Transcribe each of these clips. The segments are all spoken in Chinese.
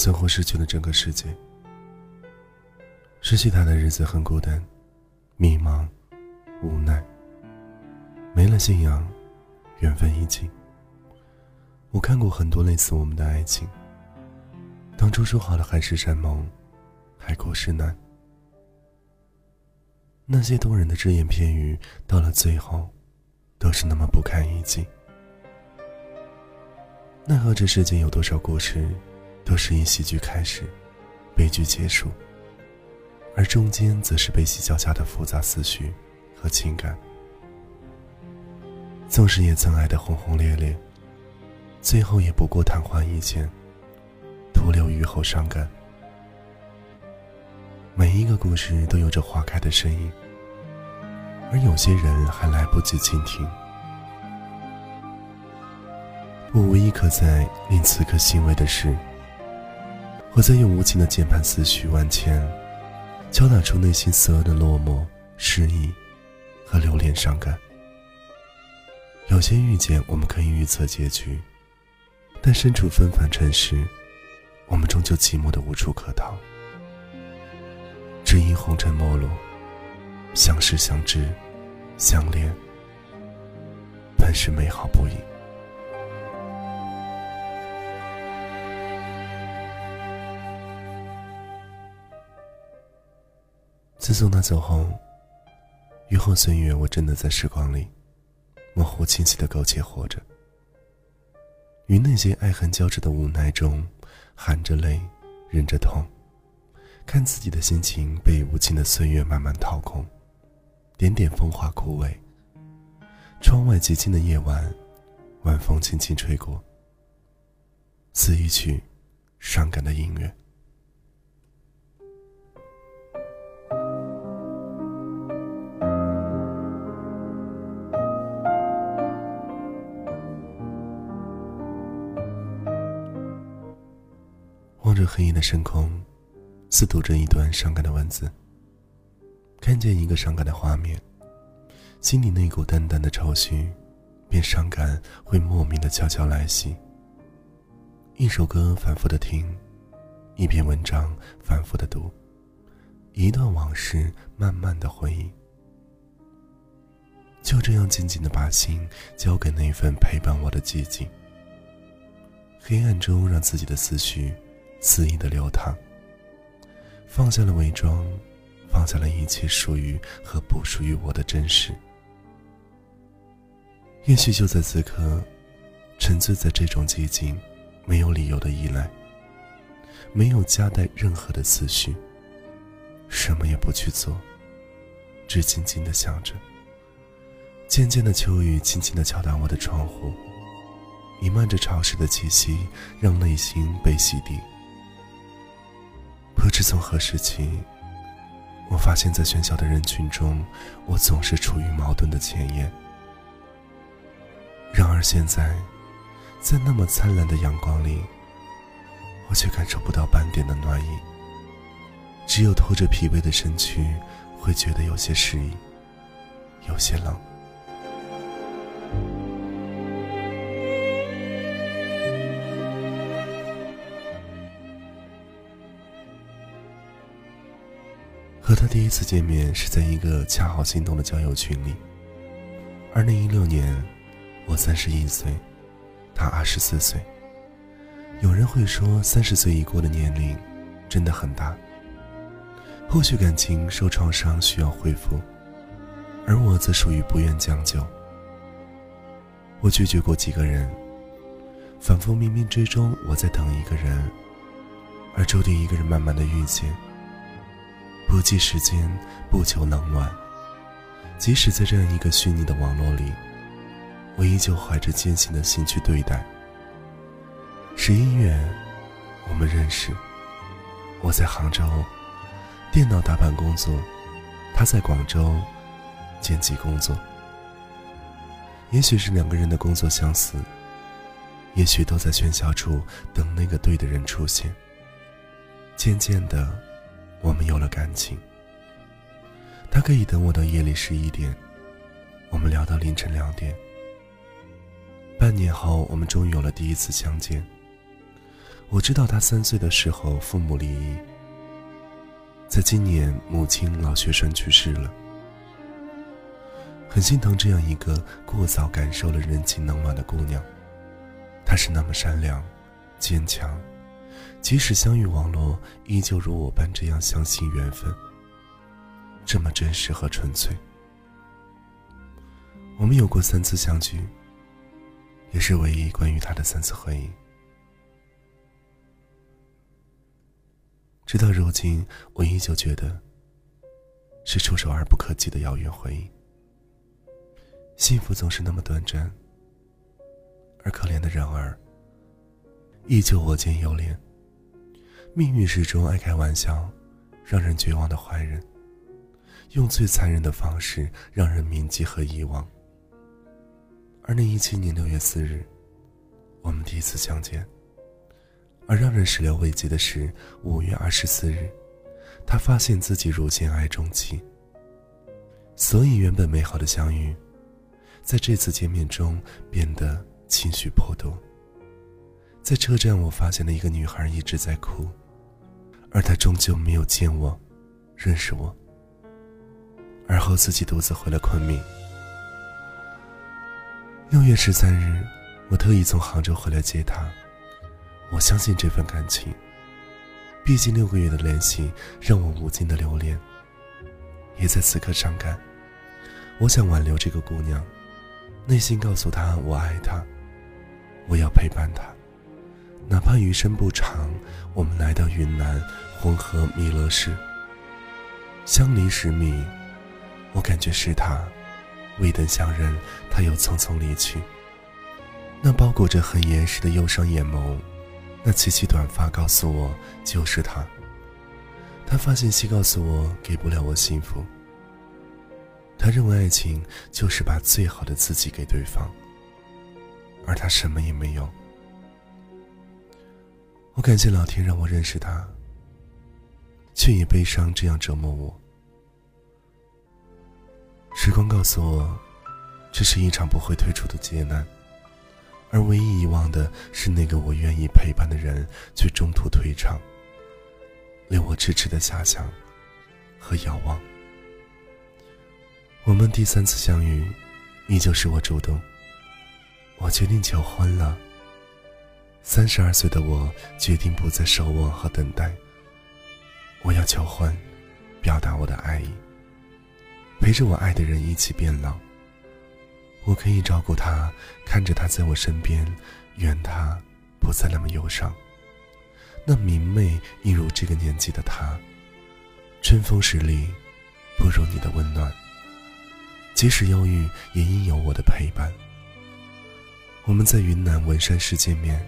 似乎失去了整个世界。失去他的日子很孤单、迷茫、无奈，没了信仰，缘分已尽。我看过很多类似我们的爱情，当初说好的海誓山盟，海枯石烂。那些动人的只言片语，到了最后，都是那么不堪一击。奈何这世间有多少故事，都是以喜剧开始，悲剧结束，而中间则是悲喜交加的复杂思绪和情感。纵使也曾爱得轰轰烈烈，最后也不过昙花一现，徒留雨后伤感。每一个故事都有着花开的身影，而有些人还来不及倾听。我唯一可在令此刻欣慰的是，我在用无情的键盘思绪万千，敲打出内心所有的落寞、失意和留恋、伤感。有些遇见我们可以预测结局，但身处纷繁尘世，我们终究寂寞的无处可逃。只因红尘陌路，相识、相知、相恋，本是美好不已。自从他走后，雨后岁月，我真的在时光里模糊清晰的苟且活着，于那些爱恨交织的无奈中，含着泪，忍着痛，看自己的心情被无情的岁月慢慢掏空，点点风华枯萎。窗外寂静的夜晚，晚风轻轻吹过，似一曲伤感的音乐。黑夜的深空，似读着一段伤感的文字。看见一个伤感的画面，心里那股淡淡的愁绪，便伤感会莫名的悄悄来袭。一首歌反复的听，一篇文章反复的读，一段往事慢慢的回忆。就这样静静的把心交给那份陪伴我的寂静。黑暗中，让自己的思绪。肆意的流淌，放下了伪装，放下了一切属于和不属于我的真实。也许就在此刻，沉醉在这种寂静、没有理由的依赖，没有夹带任何的思绪，什么也不去做，只静静的想着。渐渐的，秋雨轻轻的敲打我的窗户，弥漫着潮湿的气息，让内心被洗涤。不知从何时起，我发现，在喧嚣的人群中，我总是处于矛盾的前沿。然而现在，在那么灿烂的阳光里，我却感受不到半点的暖意。只有拖着疲惫的身躯，会觉得有些失意，有些冷。和他第一次见面是在一个恰好心动的交友群里。二零一六年，我三十一岁，他二十四岁。有人会说，三十岁已过的年龄真的很大。或许感情受创伤需要恢复，而我则属于不愿将就。我拒绝过几个人，仿佛冥冥之中我在等一个人，而注定一个人慢慢的遇见。不计时间，不求冷暖。即使在这样一个虚拟的网络里，我依旧怀着坚信的心去对待。十一月，我们认识。我在杭州，电脑打板工作；他在广州，剪辑工作。也许是两个人的工作相似，也许都在喧嚣处等那个对的人出现。渐渐的。我们有了感情，他可以等我到夜里十一点，我们聊到凌晨两点。半年后，我们终于有了第一次相见。我知道他三岁的时候父母离异，在今年母亲脑血栓去世了。很心疼这样一个过早感受了人情冷暖的姑娘，她是那么善良、坚强，即使相遇网络，依旧如我般这样相信缘分，这么真实和纯粹。我们有过三次相聚，也是唯一关于他的三次回忆。直到如今，我依旧觉得是触手而不可及的遥远回忆。幸福总是那么短暂，而可怜的人儿依旧我见犹怜。命运始终爱开玩笑，让人绝望的坏人，用最残忍的方式让人铭记和遗忘。二零一七年六月四日，我们第一次相见。而让人始料未及的是，五月二十四日，他发现自己如今爱中期。所以，原本美好的相遇。在这次见面中变得情绪颇多。在车站，我发现了一个女孩一直在哭，而他终究没有见我，认识我。而后自己独自回了昆明。六月十三日，我特意从杭州回来接她。我相信这份感情，毕竟六个月的联系让我无尽的留恋，也在此刻伤感。我想挽留这个姑娘。内心告诉她我爱她，我要陪伴她，哪怕余生不长。我们来到云南红河弥勒市，相离十米，我感觉是他。未等相认，他又匆匆离去。那包裹着很严实的忧伤眼眸，那齐齐短发告诉我就是他。他发信息告诉我给不了我幸福。他认为爱情就是把最好的自己给对方，而他什么也没有。我感谢老天让我认识他，却以悲伤这样折磨我。时光告诉我，这是一场不会退出的劫难，而唯一遗忘的是那个我愿意陪伴的人却中途退场，留我痴痴的遐想和遥望。我们第三次相遇，依旧是我主动。我决定求婚了。三十二岁的我决定不再守望和等待。我要求婚，表达我的爱意，陪着我爱的人一起变老。我可以照顾他，看着他在我身边，愿他不再那么忧伤。那明媚一如这个年纪的他，春风十里，不如你的温暖。即使忧郁，也应有我的陪伴。我们在云南文山市见面，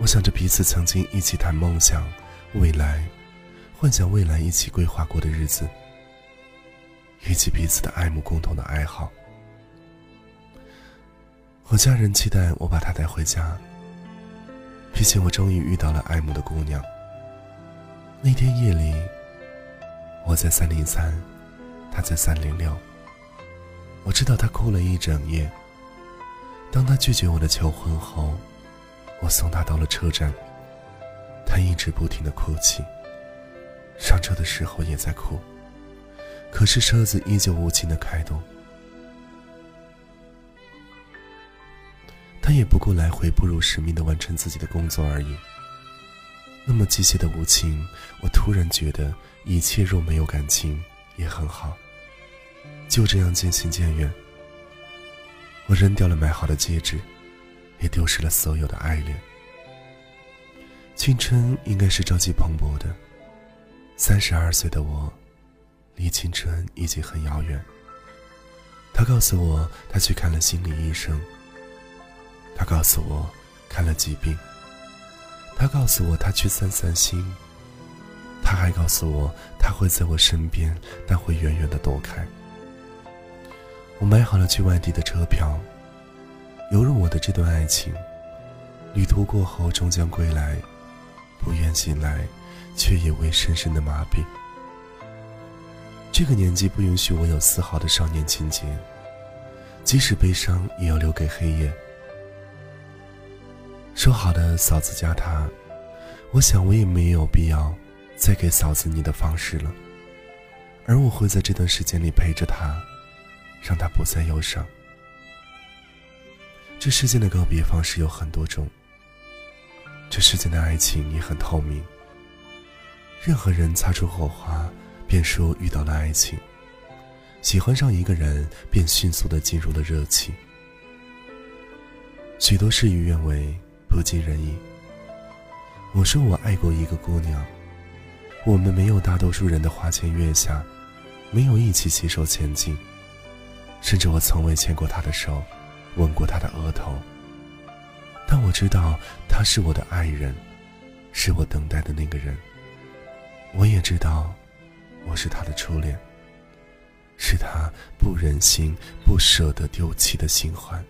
我想着彼此曾经一起谈梦想、未来，幻想未来一起规划过的日子，以及彼此的爱慕、共同的爱好。我家人期待我把她带回家，毕竟我终于遇到了爱慕的姑娘。那天夜里，我在三零三，她在三零六。我知道他哭了一整夜。当他拒绝我的求婚后，我送他到了车站。他一直不停的哭泣，上车的时候也在哭。可是车子依旧无情的开动。他也不顾来回，不辱使命的完成自己的工作而已。那么机械的无情，我突然觉得一切若没有感情也很好。就这样渐行渐远。我扔掉了买好的戒指，也丢失了所有的爱恋。青春应该是朝气蓬勃的，三十二岁的我，离青春已经很遥远。他告诉我，他去看了心理医生。他告诉我，看了疾病。他告诉我，他去散散心。他还告诉我，他会在我身边，但会远远的躲开。我买好了去外地的车票，犹如我的这段爱情，旅途过后终将归来，不愿醒来，却也未深深的麻痹。这个年纪不允许我有丝毫的少年情节，即使悲伤也要留给黑夜。说好的嫂子家他我想我也没有必要再给嫂子你的方式了，而我会在这段时间里陪着她，让她不再忧伤。这世间的告别方式有很多种，这世间的爱情也很透明。任何人擦出火花，便说遇到了爱情；喜欢上一个人，便迅速的进入了热情。许多事与愿违，不尽人意。我说我爱过一个姑娘，我们没有大多数人的花前月下，没有一起携手前进，甚至我从未牵过她的手。吻过他的额头，但我知道他是我的爱人，是我等待的那个人。我也知道，我是他的初恋，是他不忍心、不舍得丢弃的新欢。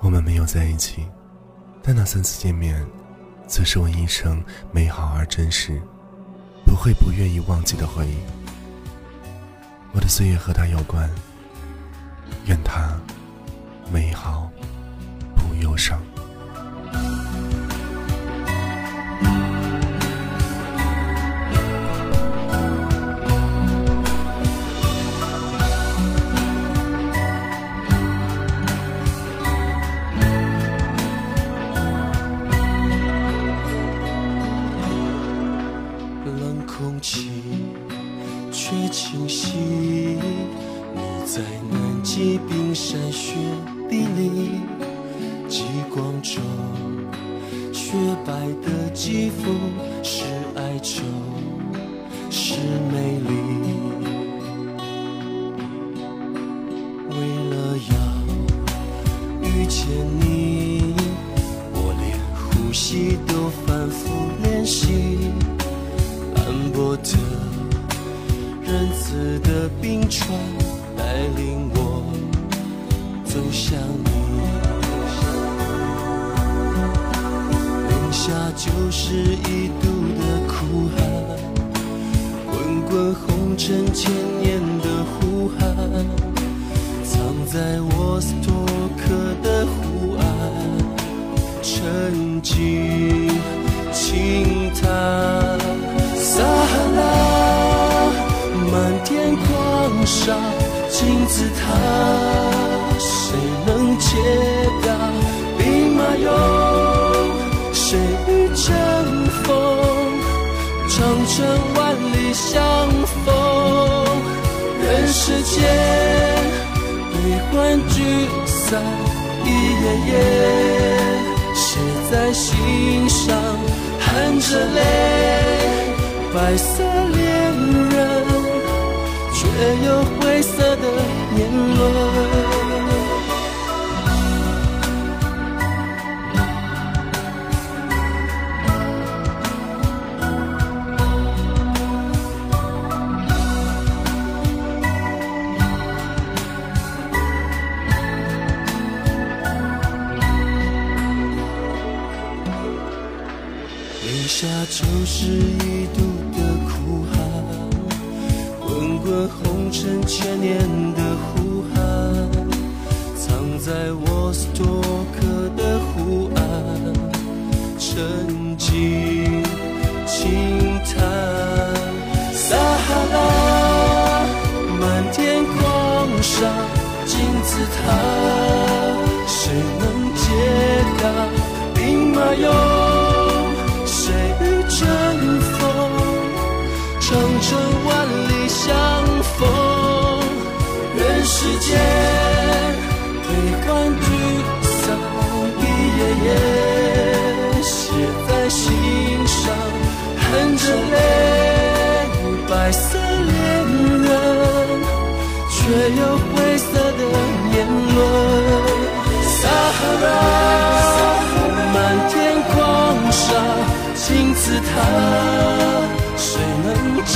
我们没有在一起，但那三次见面，则是我一生美好而真实。不会不愿意忘记的回忆。我的岁月和他有关，愿他美好，不忧伤。在南极冰山雪地里，极光中，雪白的肌肤是哀愁，是美丽。为了要遇见你，是一度的苦寒，滚滚红尘千年的呼喊，藏在沃斯托克的湖岸，沉寂轻叹，撒哈拉漫天狂沙，金字塔。谁能解答兵马俑？谁？长城万里相逢，人世间悲欢聚散一页页写在心上，含着泪，白色恋人，却有灰色的年轮。就是一度的苦寒，滚滚红尘千年的呼喊，藏在沃斯托克的湖岸，沉静轻叹，撒哈拉漫天狂沙，金字塔，谁能解答兵马俑？着泪，白色恋人，却有灰色的年轮。撒哈拉漫天狂沙，金字塔，谁能解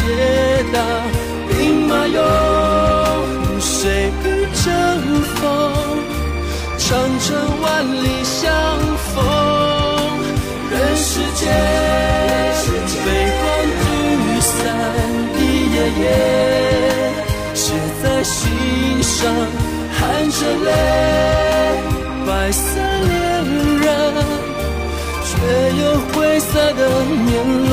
答兵马俑？谁与争锋？长城万里相逢，人世间夜写在。心上，含着泪，白色恋人，却有灰色的年轮